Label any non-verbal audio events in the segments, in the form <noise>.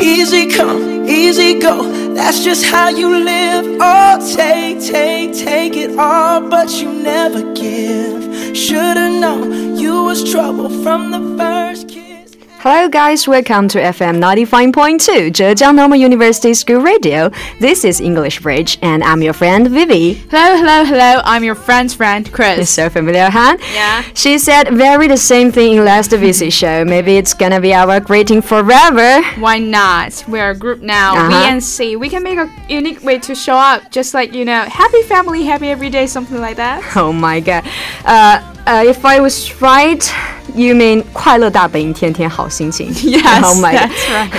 Easy come, easy go. That's just how you live. Oh, take, take, take it all, but you never give. Should've known you was trouble from the. Hello, guys. Welcome to FM 95.2 Zhejiang Normal University School Radio. This is English Bridge, and I'm your friend Vivi. Hello, hello, hello. I'm your friend's friend, Chris. It's so familiar, huh? Yeah. She said very the same thing in last VC show. Maybe it's gonna be our greeting forever. Why not? We're a group now. Uh-huh. VNC. We can make a unique way to show up, just like you know, happy family, happy every day, something like that. Oh my god. Uh, uh, if I was right, you mean 快乐大本营，天天好心情。 Yes, <laughs> Oh my god. that's right.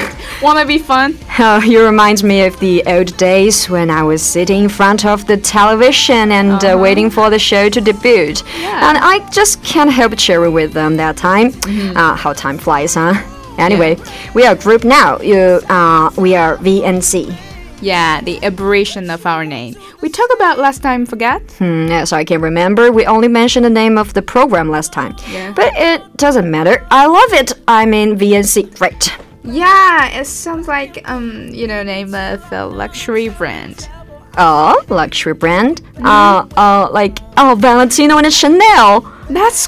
Wanna be fun? <laughs> Oh, you remind me of the old days when I was sitting in front of the television and uh, waiting for the show to debut. Yeah. And I just can't help cheering with them that time. Uh, how time flies, huh? Anyway, we are a group now. You, uh, we are VNC. Yeah, the aberration of our name. We talked about last time. Forget? Hmm, yes, I can remember. We only mentioned the name of the program last time. Yeah. But it doesn't matter. I love it. I mean, VNC, great. Yeah, it sounds like um, you know, name of a luxury brand. Oh, luxury brand. Uh, uh, like, oh, Valentino and Chanel. That's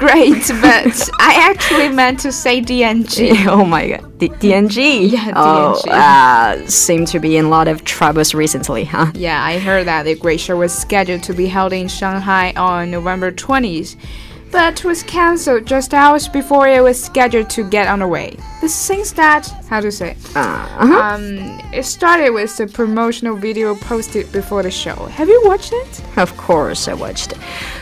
great, <laughs> but I actually meant to say DNG. <laughs> Oh my god, D- DNG. Yeah, Oh, DNG. uh, seem to be in a lot of troubles recently, huh? Yeah, I heard that the Great Show was scheduled to be held in Shanghai on November 20th, but was cancelled just hours before it was scheduled to get underway. This seems that, how to say, Uh-huh. um, it started with a promotional video posted before the show. Have you watched it? Of course, I watched it.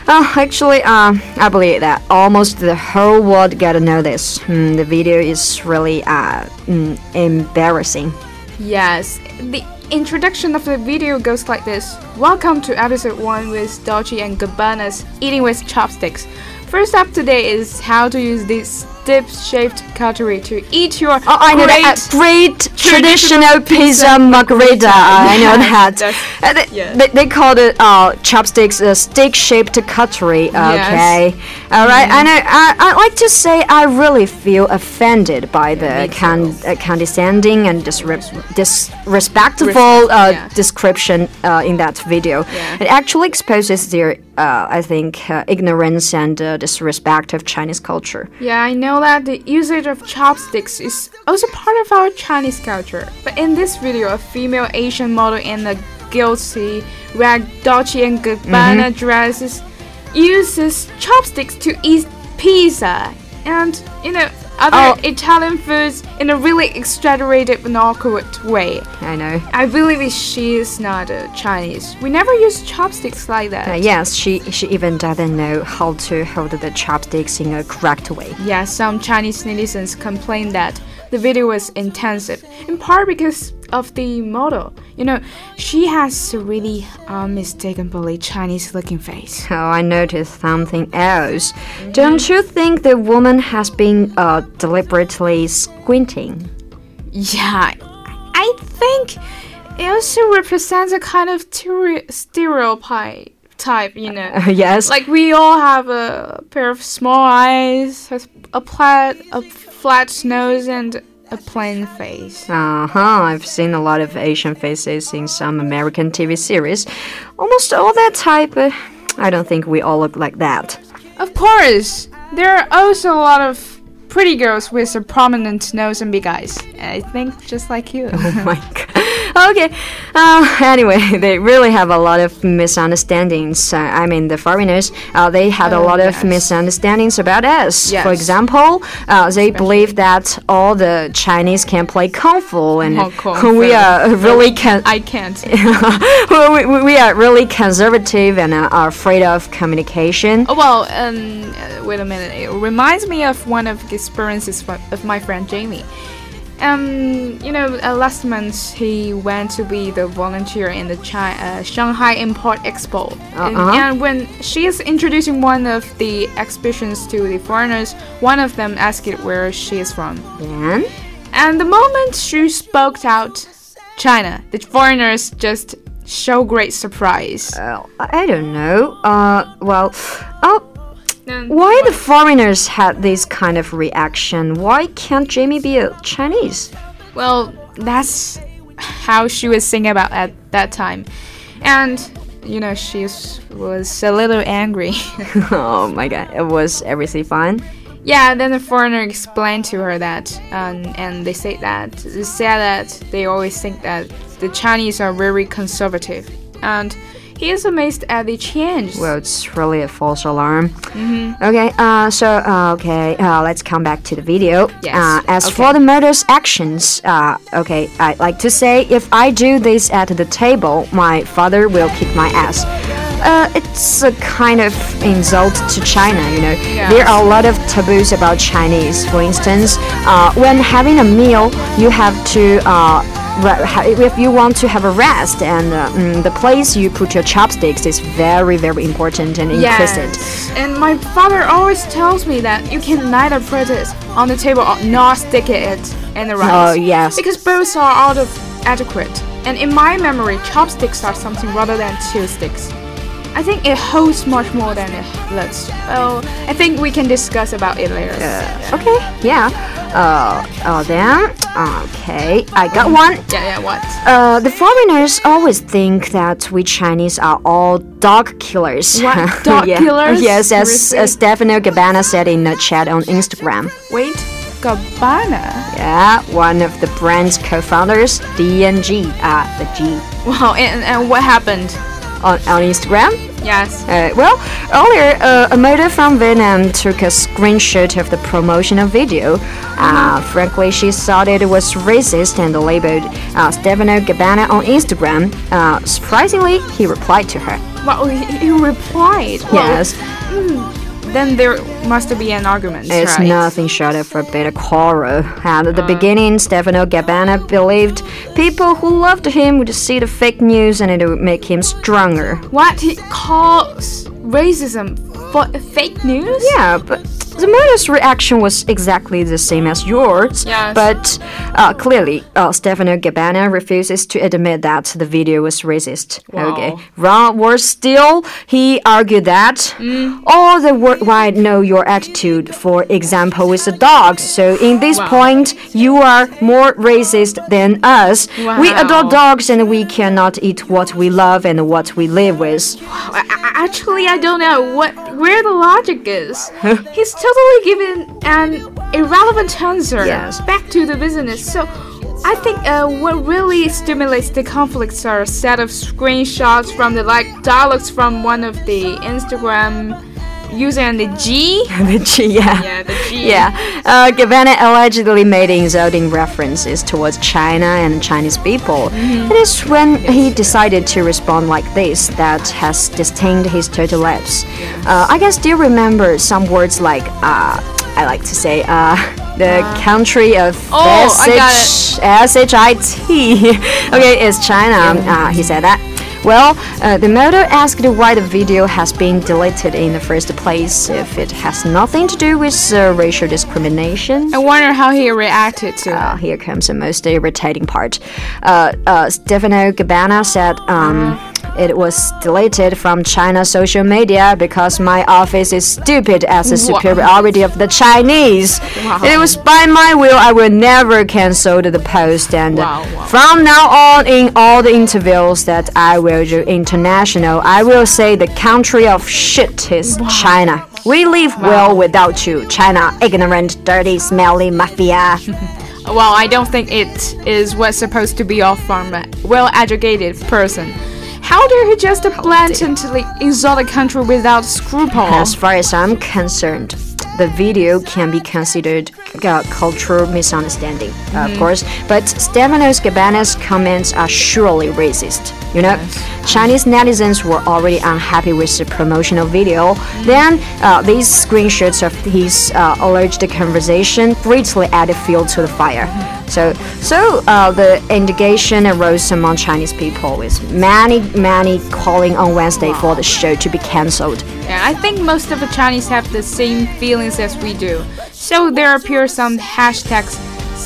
Uh, actually, um, I believe that almost the whole world got to know this. Hmm, the video is really uh, mm, embarrassing. Yes. The introduction of the video goes like this Welcome to episode 1 with Dolce and Gabbana's Eating with Chopsticks. First up today is how to use this dip shaped cutlery to eat your Oh, I know great that. Great traditional pizza margarita. I know <laughs> that. Uh, they, yeah. they, they called it uh, chopsticks, uh, stick-shaped cutlery. Okay, all right. And I, I, I like to say I really feel offended by the me con- uh, condescending and disre- disrespectful Respect- uh, yeah. description uh, in that video. Yeah. It actually exposes their, uh, I think, uh, ignorance and uh, disrespect of Chinese culture. Yeah, I know that the usage of chopsticks is also part of our Chinese culture. But in this video, a female Asian model in a guilty red Dolce and Gabbana Mm-hmm. dresses uses chopsticks to eat pizza and you know other Oh. Italian foods in a really exaggerated and awkward way. I know. I believe she is not uh, Chinese. We never use chopsticks like that. Uh, yes, she she even doesn't know how to hold the chopsticks in a correct way. Yeah, some Chinese netizens complained that the video was intensive, in part because of the model. You know, she has a really unmistakably Chinese looking face. Oh, I noticed something else. Don't you think the woman has been uh, deliberately squinting? Yeah, I think it also represents a kind of tere- stereotype type, you know. <laughs> yes. Like we all have a pair of small eyes, a, a flat, a flat nose, and a plain face. Uh huh. I've seen a lot of Asian faces in some American TV series. Almost all that type. Uh, I don't think we all look like that. Of course, there are also a lot of pretty girls with a prominent nose and big eyes. I think just like you. Oh my god. <laughs> Okay. Uh, <laughs> anyway, <laughs> they really have a lot of misunderstandings. Uh, I mean, the foreigners, uh, they had a Oh, lot yes. of misunderstandings about us. For example, uh, they believe that all the Chinese can play kung fu, and kung we are really can. I can't. <laughs> we, we- are really conservative and uh, are afraid of communication. Oh, well, um, wait a minute. It reminds me of one of the experiences of my friend Jamie. Um, you know, uh, last month he went to be the volunteer in the Chi- uh, Shanghai Import Expo, and, Uh-uh. and when she is introducing one of the exhibitions to the foreigners, one of them asked where she is from. Then, And the moment she spoke out, China, the foreigners just show great surprise. uh, I don't know. Uh, well, Why the foreigners had this kind of reaction? Why can't Jamie be a Chinese? Well, that's how she was singing about at that time, and you know she was a little angry. <laughs> oh my god, it was everything fine? Yeah, then the foreigner explained to her that, um, and they say that they said that they always think that the Chinese are very conservative, and he is amazed at the change. Well, it's really a false alarm. Mm-hmm. Okay, uh, so uh, okay, uh, let's come back to the video. Yes. Uh, as Okay. for the murder's actions, uh, okay, I'd like to say if I do this at the table, my father will kick my ass. Uh, it's a kind of insult to China, you know. There are a lot of taboos about Chinese. For instance, uh, when having a meal, you have to. Uh, if you want to have a rest and uh, mm, the place you put your chopsticks is very very important and implicit Yes. And my father always tells me that you can neither put it on the table or not stick it in the rice. Oh, yes. Because both are out of adequate. And in my memory, chopsticks are something rather than two sticks. I think it holds much more than it looks. Well, I think we can discuss about it later. okay yeah uh, uh then okay i got one Yeah, yeah, what? uh, the foreigners always think that we Chinese are all dog killers. What? <laughs> Dog Yeah. killers? Yes, as uh, Stefano Gabbana said in a chat on Instagram. Wait, Gabbana? Yeah, one of the brand's co-founders, DNG, ah, the G, Wow, and, and what happened? On, on Instagram. Yes. Uh, well, earlier, uh, a model from Vietnam took a screenshot of the promotional video. Uh, frankly, she thought it was racist and labeled uh, Stefano Gabbana on Instagram. Uh, surprisingly, he replied to her. Well, he, replied. Well, Yes, Then there must be an argument, it's right? nothing short of a bit of quarrel. And at the uh. beginning, Stefano Gabbana believed people who loved him would see the fake news and it would make him stronger. What he calls racism for fake news? Yeah, but the murder's reaction was exactly the same as yours. Yes. But uh, clearly, uh, Stefano Gabbana refuses to admit that the video was racist. Okay. Wrong worse still, he argued that Mm. all the worldwide know your attitude, for example, with the dogs. So in this Wow. point, you are more racist than us. We Wow. adore dogs and we cannot eat what we love and what we live with. Actually, I don't know what where the logic is. He's totally given an irrelevant answer. Yes. Back to the business. So, I think uh, what really stimulates the conflicts are a set of screenshots from the like dialogues from one of the Instagram and the G. <laughs> the G, yeah. Yeah, the G. Yeah, uh, Gabbana allegedly made insulting references towards China and Chinese people. It is when he decided to respond like this that has distinct his total lapse. Uh, I can still remember some words like, uh, I like to say, uh, the country of Oh, I got SH S-H-I-T. <laughs> okay, it's China. Uh, he said that. Well, uh, the model asked why the video has been deleted in the first place, if it has nothing to do with uh, racial discrimination. I wonder how he reacted to Uh, it. here comes the most irritating part. Uh, uh, Stefano Gabbana said um, it was deleted from China social media because my office is stupid as the superiority of the Chinese. Wow. It was by my will I will never cancel the post and Wow, wow. from now on in all the interviews that I will do international, I will say the country of shit is China. We live well without you, China, ignorant, dirty, smelly mafia. Well, I don't think it is what's supposed to be off from a well-educated person. How dare he just blatantly insult a country without scruple? As far as I'm concerned, the video can be considered uh, cultural misunderstanding, of course. But Stefanos Gabbana's comments are surely racist. You know, Chinese netizens were already unhappy with the promotional video. Then uh, these screenshots of his uh, alleged conversation greatly added fuel to the fire. So, so uh, the indignation arose among Chinese people, with many, many calling on Wednesday for the show to be cancelled. Yeah, I think most of the Chinese have the same feelings as we do. So there appear some hashtags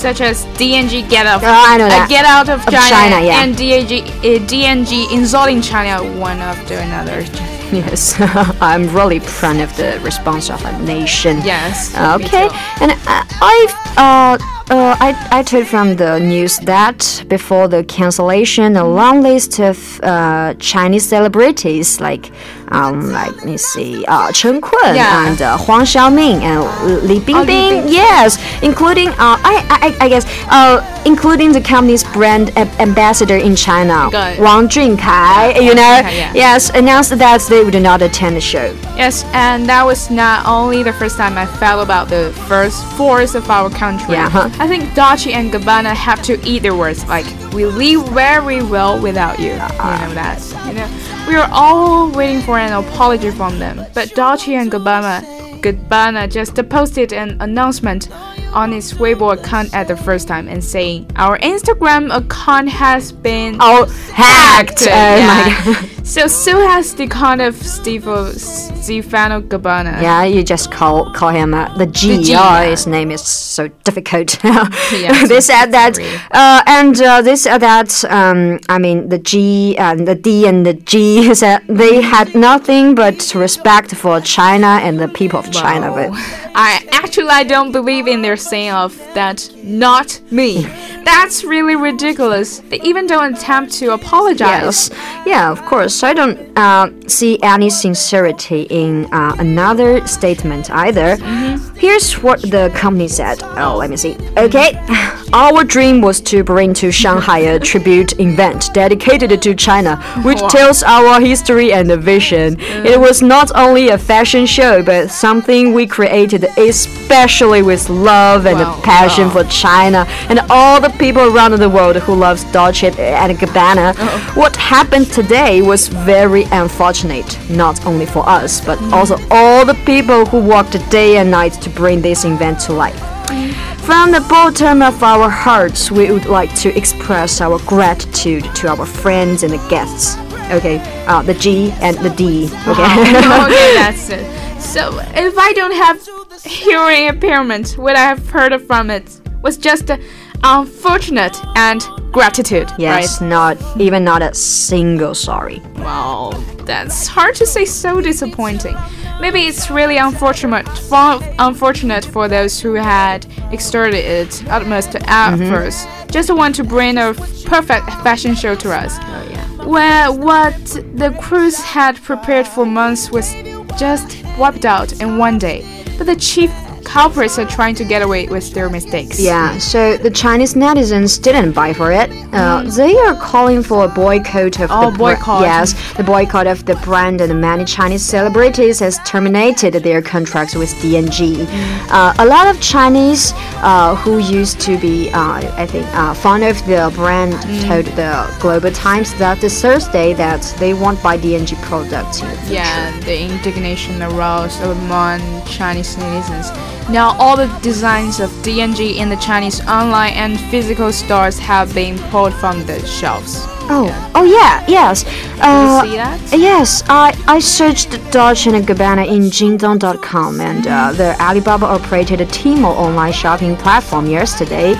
such as DNG get out, Oh, I know uh, get out of Of China, China, yeah. and DNG, uh, DNG insulting China one after another. <laughs> Yes, <laughs> I'm really proud of the response of a nation. Yes. Okay, and uh, I've uh, uh, I, I took from the news that before the cancellation, a long list of uh, Chinese celebrities like, um, like let me see, uh, Chen Kun Yeah. and uh, Huang Xiaoming and Li Bingbing. Oh, Li Bingbing. Yes, including uh, I, I I guess uh, including the company's brand ambassador in China. Wang Junkai. You know, Junkai, yeah. yes, announced that they would not attend the show. Yes, and that was not only the first time I felt about the first force of our country. Yeah, huh. I think Dolce and Gabbana have to eat their words. Like we live very well without you. You know that. You know, we are all waiting for an apology from them. But Dolce and Gabbana, Gabbana just posted an announcement on its Weibo account at the first time and saying our Instagram account has been Oh, hacked! Oh yeah. my god. So Sue has the kind of Steve Stefano Gabbana. Yeah, you just call call him uh, the G. G, yeah. his name is so difficult. <laughs> Yeah, they said that, uh, and uh, they said that. Um, I mean, the G and the D and the G <laughs> said they had nothing but respect for China and the people of China. Wow. But I actually I don't believe in their saying of that not me. <laughs> That's really ridiculous. They even don't attempt to apologize. yes, yeah, of course. I don't uh, see any sincerity in uh, another statement either. Mm-hmm. Here's what the company said. Oh, let me see. Okay, <laughs> our dream was to bring to Shanghai a tribute event dedicated to China, which Wow. tells our history and vision. It was not only a fashion show, but something we created especially with love and Wow, passion wow. for China and all the people around the world who loves Dolce and Gabbana. What happened today was very unfortunate, not only for us, but mm. also all the people who worked day and night to bring this event to life. Mm. From the bottom of our hearts, we would like to express our gratitude to our friends and the guests. Okay, uh, the G and the D. Okay. <laughs> <laughs> okay, that's it. So if I don't have hearing impairment, what I have heard from it was just uh, unfortunate and gratitude. yes, Right? not even not a single sorry. Well, that's hard to say. So disappointing. Maybe it's really unfortunate for unfortunate for those who had exerted utmost mm-hmm. efforts just want to bring a perfect fashion show to us. Oh yeah. Where what the cruise had prepared for months was just wiped out in one day. But the chief culprits are trying to get away with their mistakes. Yeah, so the Chinese netizens didn't buy for it. Uh, They are calling for a boycott of Oh, the boycott. yes, the boycott of the brand, and many Chinese celebrities has terminated their contracts with DNG. Uh, a lot of Chinese uh, who used to be, uh, I think, uh, fond of the brand told the Global Times that this Thursday that they won't buy DNG products in the. Yeah, the indignation aroused among Chinese netizens. Now, all the designs of DNG in the Chinese online and physical stores have been pulled from the shelves. Oh, oh yeah, yes. Uh, see that? Yes, I, I searched Dolce and Gabbana in Jingdong.com and uh, the Alibaba operated a Tmall online shopping platform yesterday,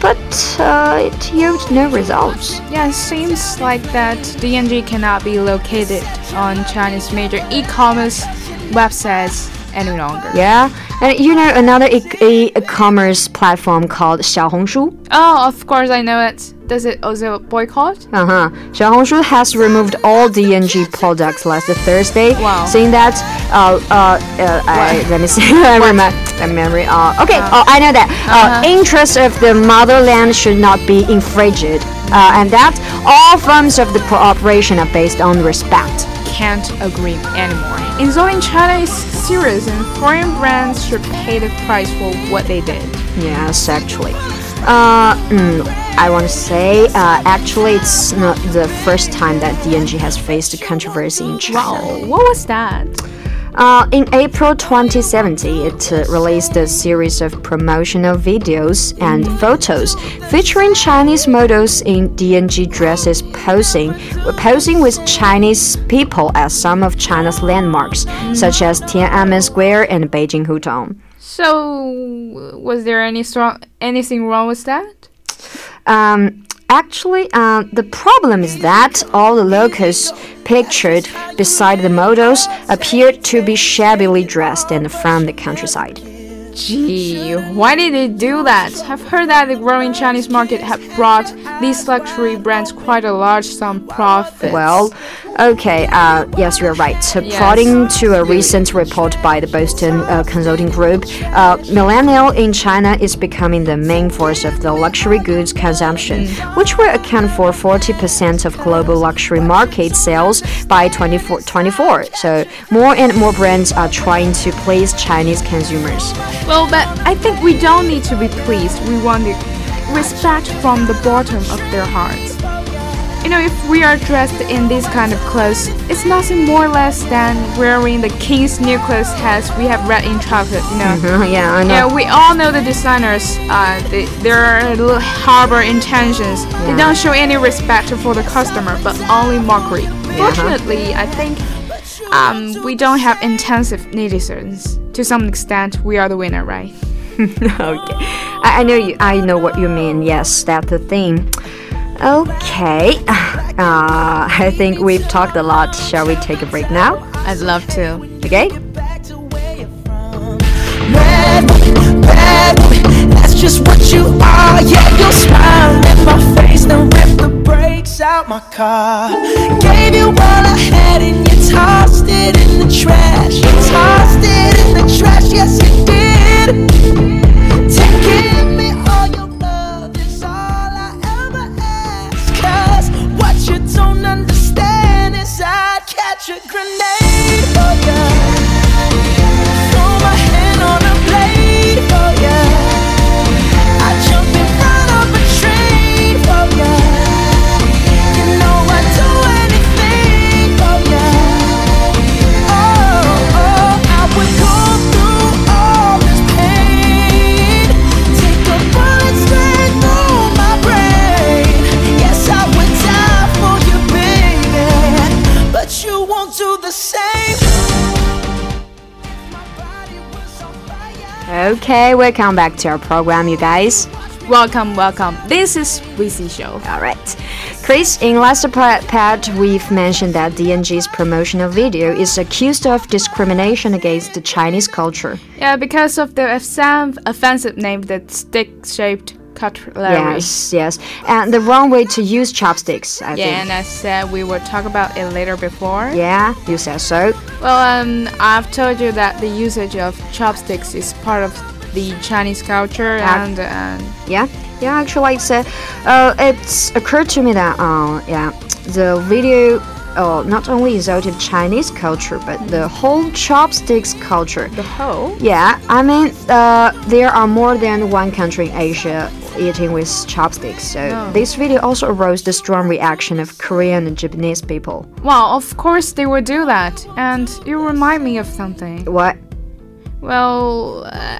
but uh, it yielded no results. Yeah, it seems like that DNG cannot be located on Chinese major e-commerce websites any longer. Yeah, and you know another e- e-commerce platform called Xiaohongshu. Oh, of course I know it. Does it also boycott? Uh huh. Xiaohongshu has removed all DNG products last Thursday, Wow. saying that uh uh, uh I, let me see, <laughs> I remember the memory. Uh, okay. oh, I know that. Uh, interests of the motherland should not be infringed, uh, and that all forms of the cooperation are based on respect. Can't agree anymore. In Insulting China is serious, and foreign brands should pay the price for what they did. Yes, actually. Uh, mm, I want to say, uh, actually, it's not the first time that DNG has faced a controversy in China. Wow, what was that? Uh, in April 2017, it uh, released a series of promotional videos and photos featuring Chinese models in DNG dresses posing, posing with Chinese people at some of China's landmarks, such as Tiananmen Square and Beijing Hutong. So, was there any strong anything wrong with that? Um, actually, uh, the problem is that all the locals pictured beside the models appeared to be shabbily dressed and from the countryside. Gee, why did they do that? I've heard that the growing Chinese market have brought these luxury brands quite a large sum profit. Well, okay, uh, yes, you're right. According to a recent report by the Boston uh, Consulting Group, uh, millennial in China is becoming the main force of the luxury goods consumption, which will account for 40% of global luxury market sales by 2024. So more and more brands are trying to please Chinese consumers. Well, but I think we don't need to be pleased. We want the respect from the bottom of their hearts. You know, if we are dressed in this kind of clothes, it's nothing more or less than wearing the king's new clothes as we have read in childhood, you know. yeah, I know. Yeah, we all know the designers. Uh, they, their harbor intentions. They don't show any respect for the customer, but only mockery. Fortunately, I think um, we don't have intensive netizens. To some extent, we are the winner, right? <laughs> okay, I, I know you. I know what you mean. Yes, that's the thing. Okay, <sighs> uh, I think we've talked a lot. Shall we take a break now? I'd love to. Okay. back to where you're from. Bad boy, bad boy, that's just what you are. Yeah, you'll smile in my face, then rip the brakes out my car. Gave you all I had and you tossed it in the trash. You tossed it in the trash, yes you did. To give me all your love is all I ever ask. 'Cause what you don't understand is I'd catch a grenade Okay, welcome back to our program, you guys. Welcome, welcome. This is Weezy Show. All right. Chris, in last part, we've mentioned that DNG's promotional video is accused of discrimination against the Chinese culture. Yeah, because of the offensive, offensive name, the stick-shaped cutlery. Yes, yes. And the wrong way to use chopsticks, I Yeah, think. and I said we will talk about it later before. Yeah, you said so. Well, um, I've told you that the usage of chopsticks is part of the Chinese culture, and and Yeah, yeah. Actually, it's uh, uh, it's occurred to me that uh, yeah, the video uh, not only exalted Chinese culture but the whole chopsticks culture. the whole. Yeah, I mean, uh, there are more than one country in Asia eating with chopsticks. So Oh. this video also aroused the strong reaction of Korean and Japanese people. Well, of course they would do that, and you remind me of something. What? Well, uh,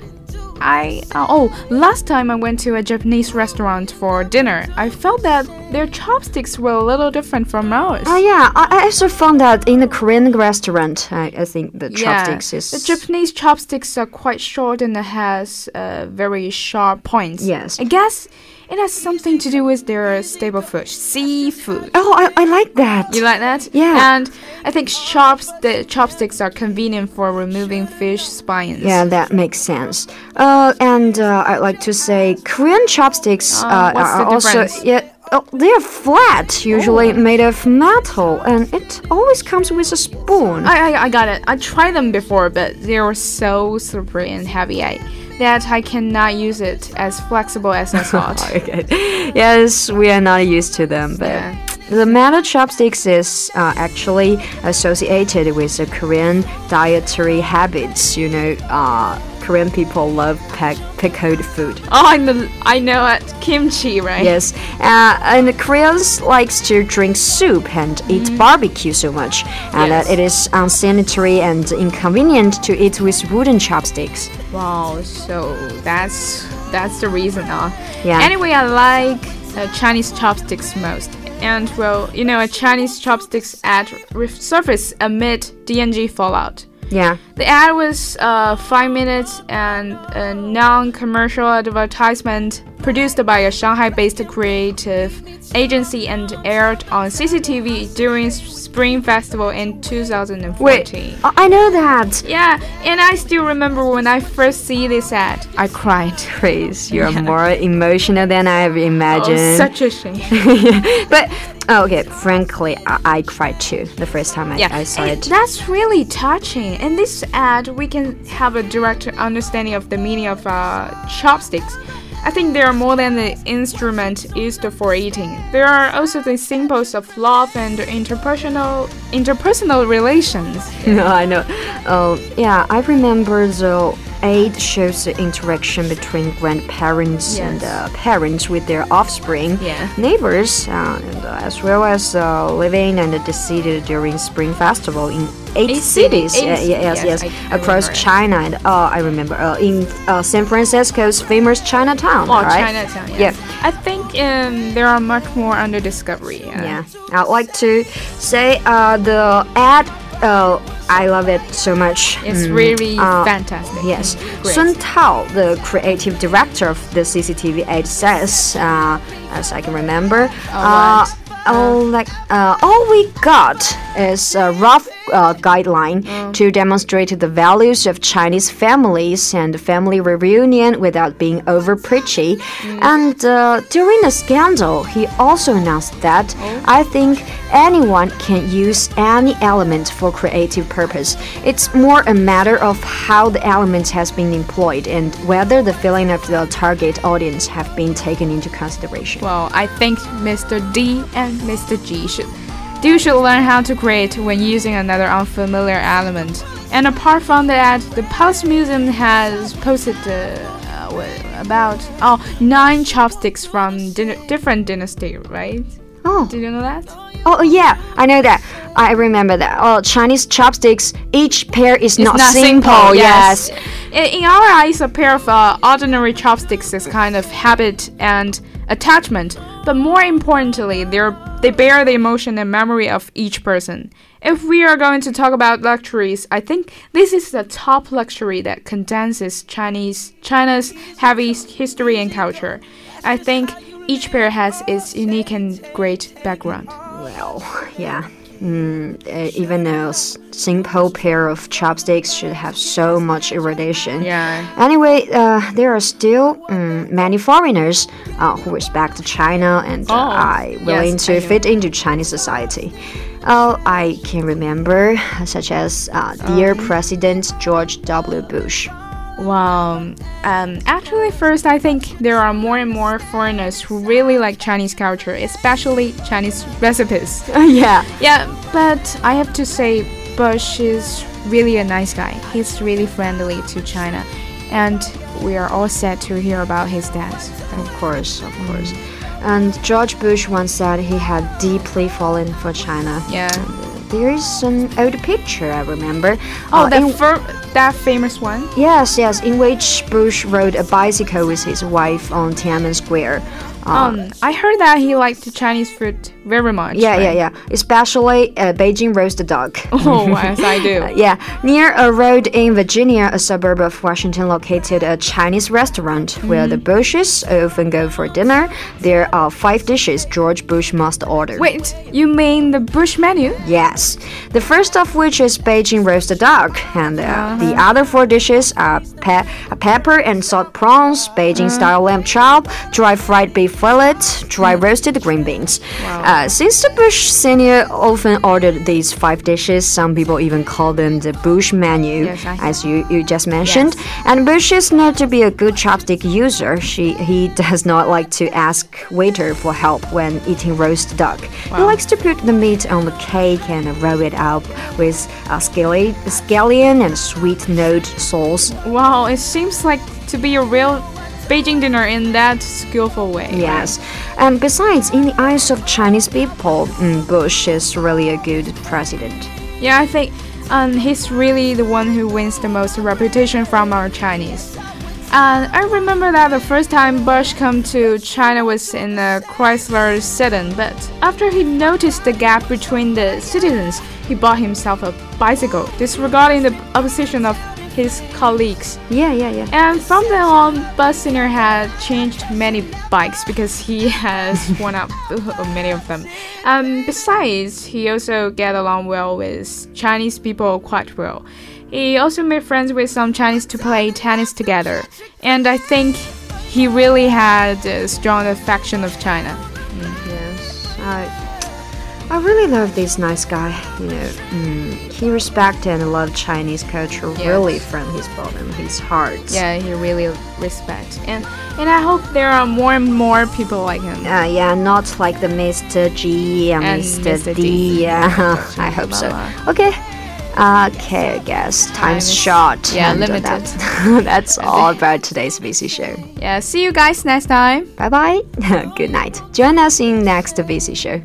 I uh, oh, last time I went to a Japanese restaurant for dinner, I felt that their chopsticks were a little different from ours. Oh yeah, I, I also found that in the Korean restaurant. I, I think the chopsticks is The Japanese chopsticks are quite short and it has uh, very sharp points. Yes. I guess it has something to do with their staple food, seafood. Oh, I, I like that. You like that? Yeah. And I think chops the chopsticks are convenient for removing fish spines. Yeah, that makes sense. Uh, and uh, I'd like to say Korean chopsticks Uh, uh, are also yeah. Oh, they're flat, usually made of metal, and it always comes with a spoon. I, I, I got it. I tried them before, but they were so slippery and heavy I, that I cannot use it as flexible as I <laughs> thought. okay. Yes, we are not used to them, but Yeah. the metal chopsticks is uh, actually associated with the Korean dietary habits. You know, uh, Korean people love pic- pickled food. oh, I know, I know it. Kimchi, right? Yes, uh, and the Koreans likes to drink soup and eat barbecue so much, and Yes. uh, it is unsanitary and inconvenient to eat with wooden chopsticks. Wow, so that's that's the reason, huh? Yeah. Anyway, I like uh, Chinese chopsticks most. And well, you know, a Chinese chopsticks ad resurfaced amid DNG fallout. Yeah, The ad was uh, five minutes and a non-commercial advertisement produced by a Shanghai-based creative agency and aired on CCTV during Spring Festival in 2014. Wait, I know that. Yeah, and I still remember when I first see this ad, I cried. Chris, you're more emotional than I ever Oh, imagined. such a shame. <laughs> but oh, okay, frankly, I, I cried too the first time I, Yeah, I saw and it. That's really touching. In this ad, we can have a direct understanding of the meaning of uh, chopsticks. I think they are more than the instrument used for eating. They are also the symbols of love and interpersonal interpersonal relations. No, <laughs> I know. Oh, yeah, I remember the aid shows the interaction between grandparents and uh, parents with their offspring, Yeah. neighbors, uh, and, uh, as well as uh, living and deceded during Spring Festival in eight, Eight cities. eight Yeah, yeah, yes, yes, yes, I- I across. China and uh, I remember uh, in uh, San Francisco's famous Chinatown. Oh, right? Chinatown. Yeah. I think um, there are much more under discovery. Yeah, I'd like to say uh, the ad. Uh, I love it so much. It's Mm, really uh, fantastic. Yes, Great. Sun Tao, the creative director of the CCTV ad, says, uh, as I can remember, uh, what? all like uh, all we got is a rough uh, guideline Mm. to demonstrate the values of Chinese families and family reunion without being over preachy. Mm. And uh, during the scandal, he also announced that. I think anyone can use any element for creative purpose. It's more a matter of how the element has been employed and whether the feeling of the target audience have been taken into consideration. Well, I think Mr. D and Mr. G should do should learn how to create when using another unfamiliar element. And apart from that, the Palace Museum has posted uh, uh, about oh nine chopsticks from din- different dynasty, right? Oh. Did you know that? Oh yeah, I know that. I remember that. Oh, Chinese chopsticks. Each pair is It's not, simple. Yes. In, in our eyes, a pair of uh, ordinary chopsticks is kind of habit and attachment, but more importantly, they're they bear the emotion and memory of each person. If we are going to talk about luxuries, I think this is the top luxury that condenses Chinese China's heavy history and culture. I think each pair has its unique and great background. Well, yeah. Mm, uh, even a simple pair of chopsticks should have so much irradiation. Yeah. Anyway, uh, there are still mm, many foreigners uh, who respect China and uh, Oh, are willing yes, to fit into Chinese society. Oh, I can remember, such as uh, dear Um. President George W. Bush. Wow. Um, actually, first, I think there are more and more foreigners who really like Chinese culture, especially Chinese recipes. <laughs> yeah. Yeah, but I have to say, Bush is really a nice guy. He's really friendly to China, and we are all sad to hear about his death. Of course, of course. And George Bush once said he had deeply fallen for China. Yeah. There is an old picture I remember. Oh, uh, that that famous one. yes, yes, in which Bush rode a bicycle with his wife on Tiananmen Square. Uh, Um, I heard that he liked Chinese food very much. yeah, yeah, right? yeah. Especially uh, Beijing roast duck. Oh, <laughs> yes, I do. Uh, <laughs> yeah, near a road in Virginia, a suburb of Washington, located a Chinese restaurant where the Mm-hmm. Bushes often go for dinner. There are five dishes George Bush must order. Wait, you mean the Bush menu? Yes. The first of which is Beijing roasted duck, and uh, the other four dishes are pe- pepper and salt prawns, Beijing style lamb chop, dry fried beef fillet, dry Mm. roasted green beans. Uh, since the Bush senior often ordered these five dishes, some people even call them the Bush menu, Yes, as you, you just mentioned. And Bush is known to be a good chopstick user. She he <laughs> does not like to ask waiter for help when eating roast duck. He likes to put the meat on the cake and roll it up with uh, scallion, scallion and sweet note sauce. Wow, it seems like to be a real Beijing dinner in that skillful way. Yes, and besides, in the eyes of Chinese people, mm, Bush is really a good president. Yeah, I think um, he's really the one who wins the most reputation from our Chinese. And I remember that the first time Bush came to China was in a Chrysler sedan, but after he noticed the gap between the citizens, he bought himself a bicycle, disregarding the opposition of his colleagues. Yeah, yeah, yeah. And from then on, Bush senior had changed many bikes because he <laughs> has worn out <laughs> many of them. Um, besides, he also get along well with Chinese people quite well. He also made friends with some Chinese to play tennis together, and I think he really had a strong affection of China. Yes, I, I really love this nice guy. You know, mm, he respected and loved Chinese culture really from his bottom, his heart. Yeah, he really respect, and and I hope there are more and more people like him. Uh, yeah, not like the Mr. G and, And Mr. Mr. D. D. Yeah, <laughs> I hope so. Okay. Okay, I guess Time time's short. yeah, limited. That's, <laughs> that's all about today's VC show. Yeah, see you guys next time. Bye bye. <laughs> Good night. Join us in next VC show.